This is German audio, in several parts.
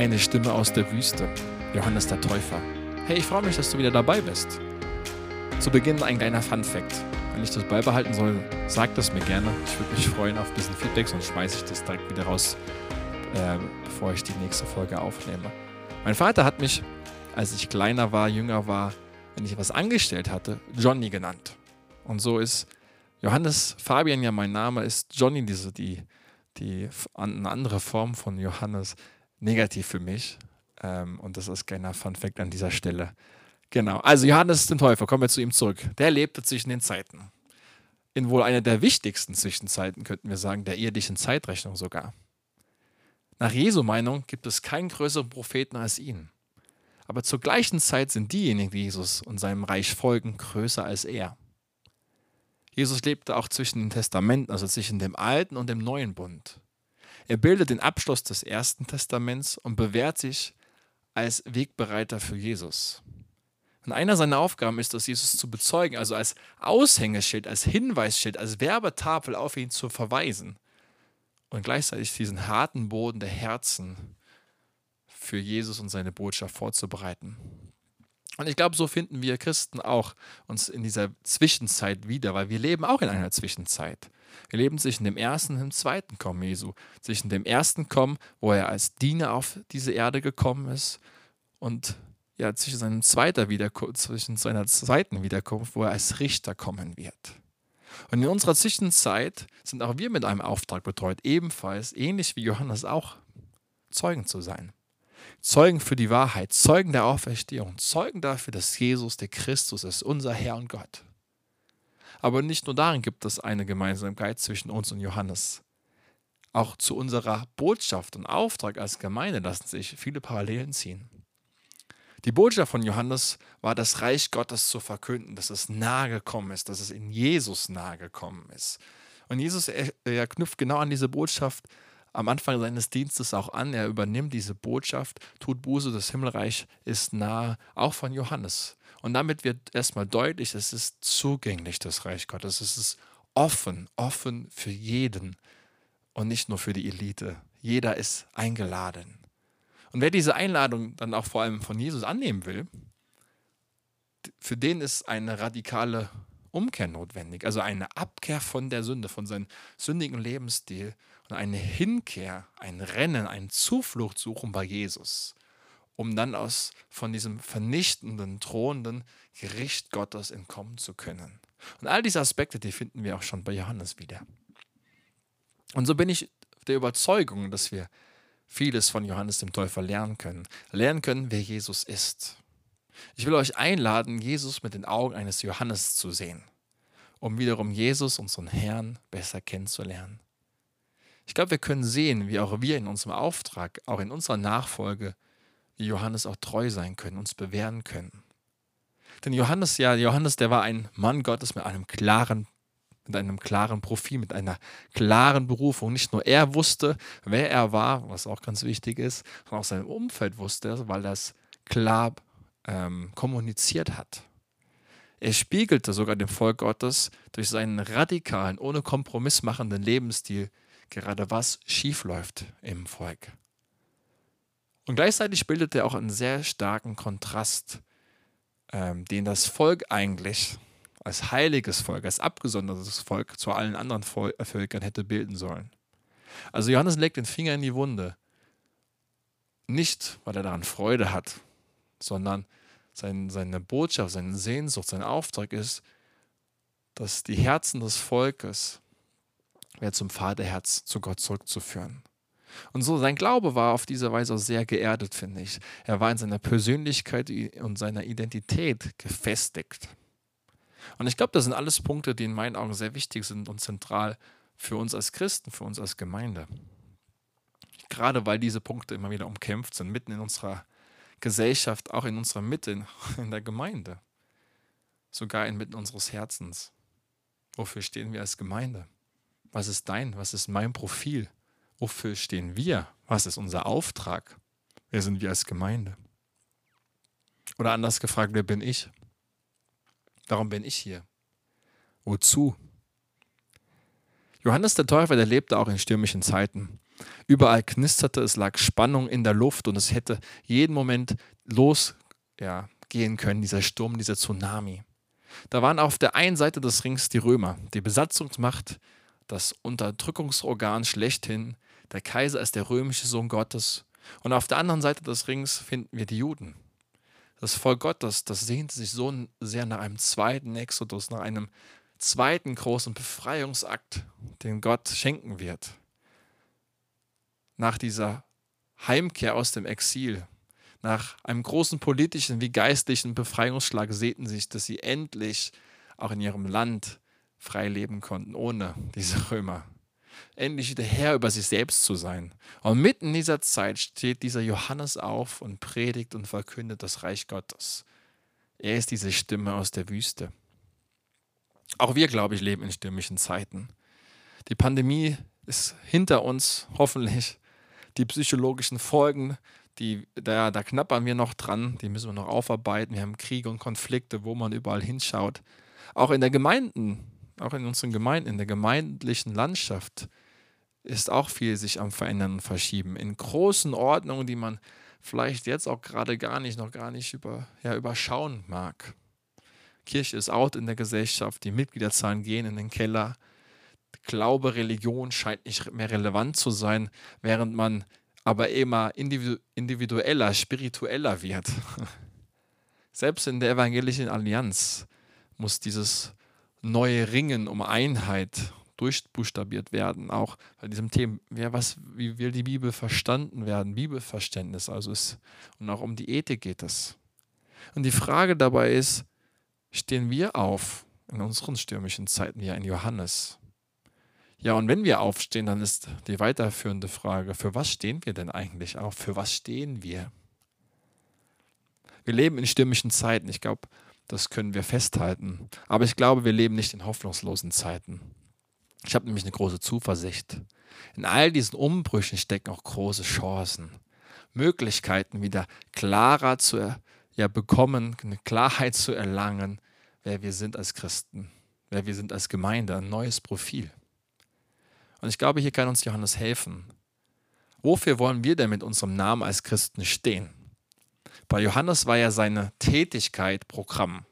Eine Stimme aus der Wüste, Johannes der Täufer. Hey, ich freue mich, dass du wieder dabei bist. Zu Beginn ein kleiner Fun-Fact. Wenn ich das beibehalten soll, sag das mir gerne. Ich würde mich freuen auf ein bisschen Feedback, sonst schmeiße ich das direkt wieder raus, äh, bevor ich die nächste Folge aufnehme. Mein Vater hat mich, als ich kleiner war, jünger war, wenn ich was angestellt hatte, Johnny genannt. Und so ist Johannes Fabian ja mein Name, ist Johnny diese, die, die eine andere Form von Johannes negativ für mich. Ähm, und das ist keiner Fun Fact an dieser Stelle. Genau, also Johannes den Täufer, kommen wir zu ihm zurück. Der lebte zwischen den Zeiten. In wohl einer der wichtigsten Zwischenzeiten, könnten wir sagen, der irdischen Zeitrechnung sogar. Nach Jesu Meinung gibt es keinen größeren Propheten als ihn. Aber zur gleichen Zeit sind diejenigen, die Jesus und seinem Reich folgen, größer als er. Jesus lebte auch zwischen den Testamenten, also zwischen dem alten und dem neuen Bund. Er bildet den Abschluss des ersten Testaments und bewährt sich als Wegbereiter für Jesus. Und einer seiner Aufgaben ist es, Jesus zu bezeugen, also als Aushängeschild, als Hinweisschild, als Werbetafel auf ihn zu verweisen und gleichzeitig diesen harten Boden der Herzen für Jesus und seine Botschaft vorzubereiten. Und ich glaube, so finden wir Christen auch uns in dieser Zwischenzeit wieder, weil wir leben auch in einer Zwischenzeit. Wir leben zwischen dem ersten und dem zweiten Kommen Jesu. Zwischen dem ersten Kommen, wo er als Diener auf diese Erde gekommen ist, und ja, zwischen seinem zweiten Wiederkunft, zwischen seiner zweiten Wiederkunft, wo er als Richter kommen wird. Und in unserer Zwischenzeit sind auch wir mit einem Auftrag betreut, ebenfalls, ähnlich wie Johannes auch, Zeugen zu sein. Zeugen für die Wahrheit, Zeugen der Auferstehung, Zeugen dafür, dass Jesus der Christus ist, unser Herr und Gott. Aber nicht nur darin gibt es eine Gemeinsamkeit zwischen uns und Johannes. Auch zu unserer Botschaft und Auftrag als Gemeinde lassen sich viele Parallelen ziehen. Die Botschaft von Johannes war, das Reich Gottes zu verkünden, dass es nahe gekommen ist, dass es in Jesus nahe gekommen ist. Und Jesus er, er knüpft genau an diese Botschaft am Anfang seines Dienstes auch an. Er übernimmt diese Botschaft, tut Buße, das Himmelreich ist nahe, auch von Johannes. Und damit wird erstmal deutlich, es ist zugänglich, das Reich Gottes. Es ist offen, offen für jeden und nicht nur für die Elite. Jeder ist eingeladen. Und wer diese Einladung dann auch vor allem von Jesus annehmen will, für den ist eine radikale Umkehr notwendig. Also eine Abkehr von der Sünde, von seinem sündigen Lebensstil eine Hinkehr, ein Rennen, ein Zuflucht suchen bei Jesus um dann aus von diesem vernichtenden, drohenden Gericht Gottes entkommen zu können. Und all diese Aspekte, die finden wir auch schon bei Johannes wieder. Und so bin ich der Überzeugung, dass wir vieles von Johannes dem Täufer lernen können. Lernen können, wer Jesus ist. Ich will euch einladen, Jesus mit den Augen eines Johannes zu sehen, um wiederum Jesus, unseren Herrn, besser kennenzulernen. Ich glaube, wir können sehen, wie auch wir in unserem Auftrag, auch in unserer Nachfolge, wie Johannes auch treu sein können, uns bewähren können. Denn Johannes, ja, Johannes, der war ein Mann Gottes mit einem klaren, mit einem klaren Profil, mit einer klaren Berufung. Nicht nur er wusste, wer er war, was auch ganz wichtig ist, sondern auch sein Umfeld wusste, weil es klar ähm, kommuniziert hat. Er spiegelte sogar dem Volk Gottes durch seinen radikalen, ohne Kompromiss machenden Lebensstil gerade was schiefläuft im Volk. Und gleichzeitig bildet er auch einen sehr starken Kontrast, ähm, den das Volk eigentlich als heiliges Volk, als abgesondertes Volk zu allen anderen äh, Völkern hätte bilden sollen. Also Johannes legt den Finger in die Wunde. Nicht, weil er daran Freude hat, sondern sein, seine Botschaft, seine Sehnsucht, sein Auftrag ist, dass die Herzen des Volkes ja, zum Vaterherz zu Gott zurückzuführen. Und so sein Glaube war auf diese Weise auch sehr geerdet, finde ich. Er war in seiner Persönlichkeit und seiner Identität gefestigt. Und ich glaube, das sind alles Punkte, die in meinen Augen sehr wichtig sind und zentral für uns als Christen, für uns als Gemeinde. Gerade weil diese Punkte immer wieder umkämpft sind, mitten in unserer Gesellschaft, auch in unserer Mitte, in der Gemeinde, sogar inmitten unseres Herzens. Wofür stehen wir als Gemeinde? Was ist dein, was ist mein Profil? Wofür stehen wir? Was ist unser Auftrag? Wer sind wir als Gemeinde? Oder anders gefragt, wer bin ich? Warum bin ich hier? Wozu? Johannes der Täufer, der lebte auch in stürmischen Zeiten. Überall knisterte, es lag Spannung in der Luft und es hätte jeden Moment losgehen ja, können, dieser Sturm, dieser Tsunami. Da waren auf der einen Seite des Rings die Römer, die Besatzungsmacht, das Unterdrückungsorgan schlechthin. Der Kaiser ist der römische Sohn Gottes. Und auf der anderen Seite des Rings finden wir die Juden. Das Volk Gottes, das sehnt sich so sehr nach einem zweiten Exodus, nach einem zweiten großen Befreiungsakt, den Gott schenken wird. Nach dieser Heimkehr aus dem Exil, nach einem großen politischen wie geistlichen Befreiungsschlag sehnten sich, dass sie endlich auch in ihrem Land frei leben konnten, ohne diese Römer. Endlich wieder Herr über sich selbst zu sein. Und mitten in dieser Zeit steht dieser Johannes auf und predigt und verkündet das Reich Gottes. Er ist diese Stimme aus der Wüste. Auch wir, glaube ich, leben in stürmischen Zeiten. Die Pandemie ist hinter uns, hoffentlich. Die psychologischen Folgen die, da, da knappern wir noch dran, die müssen wir noch aufarbeiten. Wir haben Kriege und Konflikte, wo man überall hinschaut. Auch in der Gemeinden, auch in unseren Gemeinden, in der gemeindlichen Landschaft ist auch viel sich am Verändern und Verschieben. In großen Ordnungen, die man vielleicht jetzt auch gerade gar nicht, noch gar nicht über, ja, überschauen mag. Kirche ist out in der Gesellschaft, die Mitgliederzahlen gehen in den Keller. Glaube, Religion scheint nicht mehr relevant zu sein, während man aber immer individueller, spiritueller wird. Selbst in der evangelischen Allianz muss dieses neue Ringen um Einheit durchbuchstabiert werden, auch bei diesem Thema, wer was, wie will die Bibel verstanden werden, Bibelverständnis, also ist, und auch um die Ethik geht es. Und die Frage dabei ist, stehen wir auf in unseren stürmischen Zeiten hier in Johannes? Ja, und wenn wir aufstehen, dann ist die weiterführende Frage, für was stehen wir denn eigentlich auf? Für was stehen wir? Wir leben in stürmischen Zeiten, ich glaube, das können wir festhalten. Aber ich glaube, wir leben nicht in hoffnungslosen Zeiten. Ich habe nämlich eine große Zuversicht. In all diesen Umbrüchen stecken auch große Chancen, Möglichkeiten wieder klarer zu ja, bekommen, eine Klarheit zu erlangen, wer wir sind als Christen, wer wir sind als Gemeinde, ein neues Profil. Und ich glaube, hier kann uns Johannes helfen. Wofür wollen wir denn mit unserem Namen als Christen stehen? Bei Johannes war ja seine Tätigkeit Programm.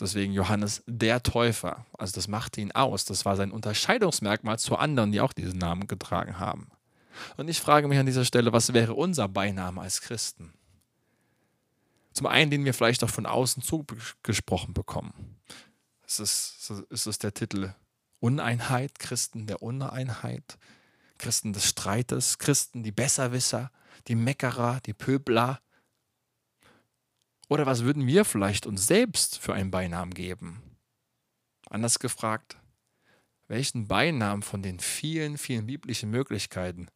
Deswegen Johannes der Täufer. Also das machte ihn aus. Das war sein Unterscheidungsmerkmal zu anderen, die auch diesen Namen getragen haben. Und ich frage mich an dieser Stelle, was wäre unser Beiname als Christen? Zum einen, den wir vielleicht auch von außen zugesprochen bekommen. Ist es, ist es der Titel Uneinheit, Christen der Uneinheit, Christen des Streites, Christen die Besserwisser, die Meckerer, die Pöbler. Oder was würden wir vielleicht uns selbst für einen Beinamen geben? Anders gefragt, welchen Beinamen von den vielen, vielen biblischen Möglichkeiten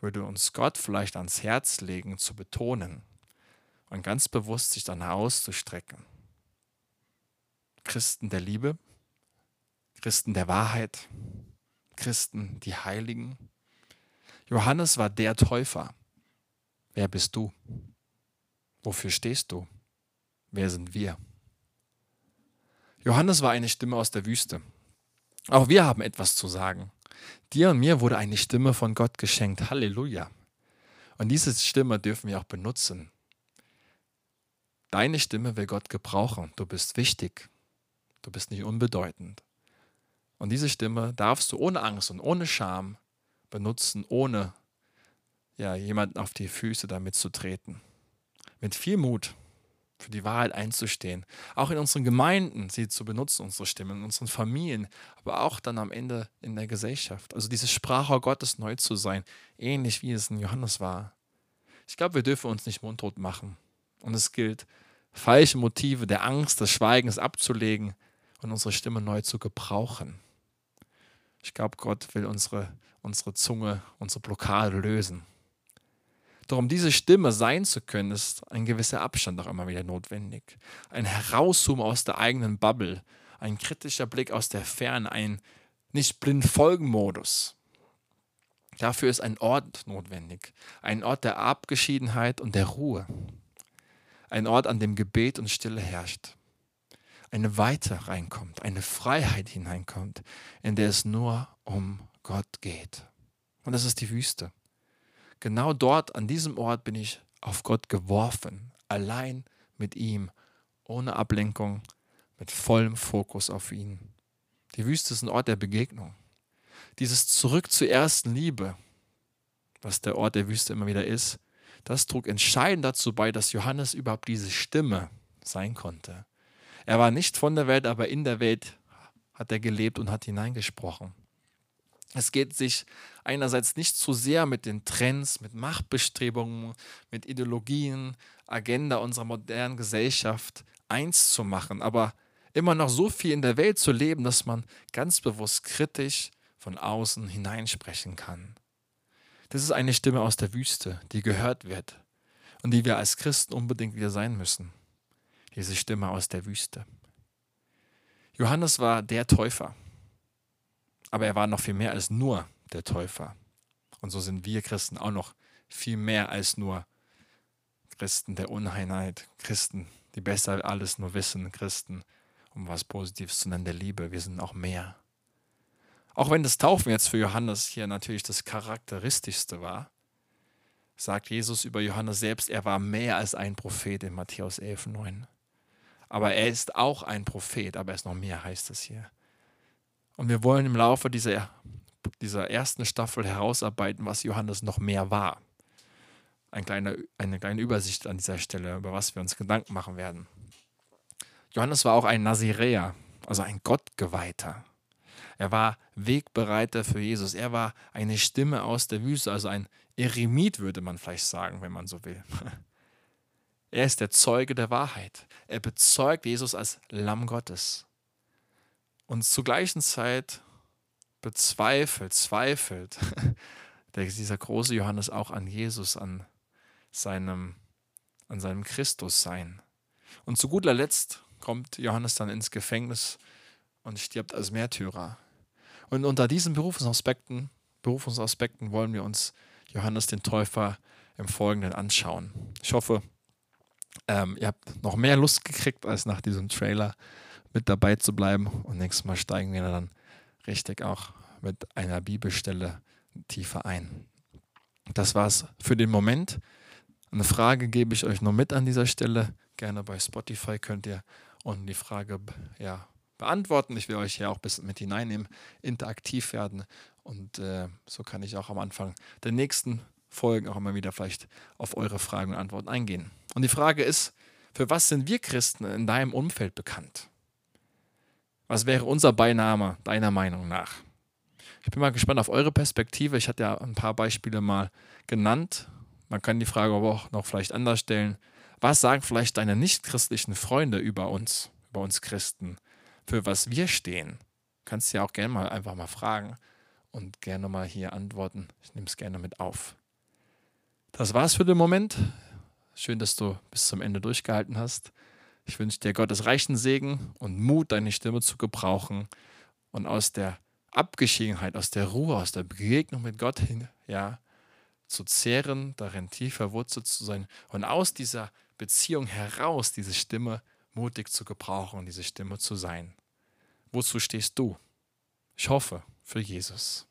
würde uns Gott vielleicht ans Herz legen zu betonen und ganz bewusst sich danach auszustrecken? Christen der Liebe? Christen der Wahrheit, Christen, die Heiligen. Johannes war der Täufer. Wer bist du? Wofür stehst du? Wer sind wir? Johannes war eine Stimme aus der Wüste. Auch wir haben etwas zu sagen. Dir und mir wurde eine Stimme von Gott geschenkt. Halleluja. Und diese Stimme dürfen wir auch benutzen. Deine Stimme will Gott gebrauchen. Du bist wichtig. Du bist nicht unbedeutend. Und diese Stimme darfst du ohne Angst und ohne Scham benutzen, ohne ja, jemanden auf die Füße damit zu treten. Mit viel Mut für die Wahrheit einzustehen. Auch in unseren Gemeinden sie zu benutzen, unsere Stimme, in unseren Familien, aber auch dann am Ende in der Gesellschaft. Also dieses Sprachrohr Gottes neu zu sein, ähnlich wie es in Johannes war. Ich glaube, wir dürfen uns nicht mundtot machen. Und es gilt, falsche Motive der Angst, des Schweigens abzulegen und unsere Stimme neu zu gebrauchen. Ich glaube, Gott will unsere, unsere Zunge, unsere Blockade lösen. Doch um diese Stimme sein zu können, ist ein gewisser Abstand auch immer wieder notwendig. Ein Herauszoomen aus der eigenen Bubble, ein kritischer Blick aus der Ferne, ein nicht blind folgen Modus. Dafür ist ein Ort notwendig, ein Ort der Abgeschiedenheit und der Ruhe, ein Ort, an dem Gebet und Stille herrscht eine Weite reinkommt, eine Freiheit hineinkommt, in der es nur um Gott geht. Und das ist die Wüste. Genau dort, an diesem Ort, bin ich auf Gott geworfen, allein mit ihm, ohne Ablenkung, mit vollem Fokus auf ihn. Die Wüste ist ein Ort der Begegnung. Dieses Zurück zur ersten Liebe, was der Ort der Wüste immer wieder ist, das trug entscheidend dazu bei, dass Johannes überhaupt diese Stimme sein konnte. Er war nicht von der Welt, aber in der Welt hat er gelebt und hat hineingesprochen. Es geht sich einerseits nicht zu sehr mit den Trends, mit Machtbestrebungen, mit Ideologien, Agenda unserer modernen Gesellschaft eins zu machen, aber immer noch so viel in der Welt zu leben, dass man ganz bewusst kritisch von außen hineinsprechen kann. Das ist eine Stimme aus der Wüste, die gehört wird und die wir als Christen unbedingt wieder sein müssen. Diese Stimme aus der Wüste. Johannes war der Täufer. Aber er war noch viel mehr als nur der Täufer. Und so sind wir Christen auch noch viel mehr als nur Christen der Uneinheit, Christen, die besser alles nur wissen, Christen, um was Positives zu nennen, der Liebe. Wir sind auch mehr. Auch wenn das Taufen jetzt für Johannes hier natürlich das Charakteristischste war, sagt Jesus über Johannes selbst, er war mehr als ein Prophet in Matthäus 11, 9. Aber er ist auch ein Prophet, aber er ist noch mehr, heißt es hier. Und wir wollen im Laufe dieser, dieser ersten Staffel herausarbeiten, was Johannes noch mehr war. Ein kleiner, eine kleine Übersicht an dieser Stelle, über was wir uns Gedanken machen werden. Johannes war auch ein Naziräer, also ein Gottgeweihter. Er war Wegbereiter für Jesus. Er war eine Stimme aus der Wüste, also ein Eremit, würde man vielleicht sagen, wenn man so will. Er ist der Zeuge der Wahrheit. Er bezeugt Jesus als Lamm Gottes. Und zur gleichen Zeit bezweifelt, zweifelt dieser große Johannes auch an Jesus, an seinem, an seinem Christussein. Und zu guter Letzt kommt Johannes dann ins Gefängnis und stirbt als Märtyrer. Und unter diesen Berufungsaspekten, Berufungsaspekten wollen wir uns Johannes den Täufer im Folgenden anschauen. Ich hoffe, ähm, ihr habt noch mehr Lust gekriegt, als nach diesem Trailer mit dabei zu bleiben. Und nächstes Mal steigen wir dann richtig auch mit einer Bibelstelle tiefer ein. Das war's für den Moment. Eine Frage gebe ich euch noch mit an dieser Stelle. Gerne bei Spotify könnt ihr unten die Frage ja, beantworten. Ich will euch hier auch ein bisschen mit hineinnehmen, interaktiv werden. Und äh, so kann ich auch am Anfang der nächsten Folgen auch immer wieder vielleicht auf eure Fragen und Antworten eingehen. Und die Frage ist, für was sind wir Christen in deinem Umfeld bekannt? Was wäre unser Beiname deiner Meinung nach? Ich bin mal gespannt auf eure Perspektive. Ich hatte ja ein paar Beispiele mal genannt. Man kann die Frage aber auch noch vielleicht anders stellen. Was sagen vielleicht deine nichtchristlichen Freunde über uns, über uns Christen, für was wir stehen? Kannst du ja auch gerne mal einfach mal fragen und gerne mal hier antworten. Ich nehme es gerne mit auf. Das war's für den Moment. Schön, dass du bis zum Ende durchgehalten hast. Ich wünsche dir Gottes reichen Segen und Mut, deine Stimme zu gebrauchen und aus der Abgeschiedenheit, aus der Ruhe, aus der Begegnung mit Gott hin, ja, zu zehren, darin tief verwurzelt zu sein und aus dieser Beziehung heraus diese Stimme mutig zu gebrauchen und diese Stimme zu sein. Wozu stehst du? Ich hoffe, für Jesus.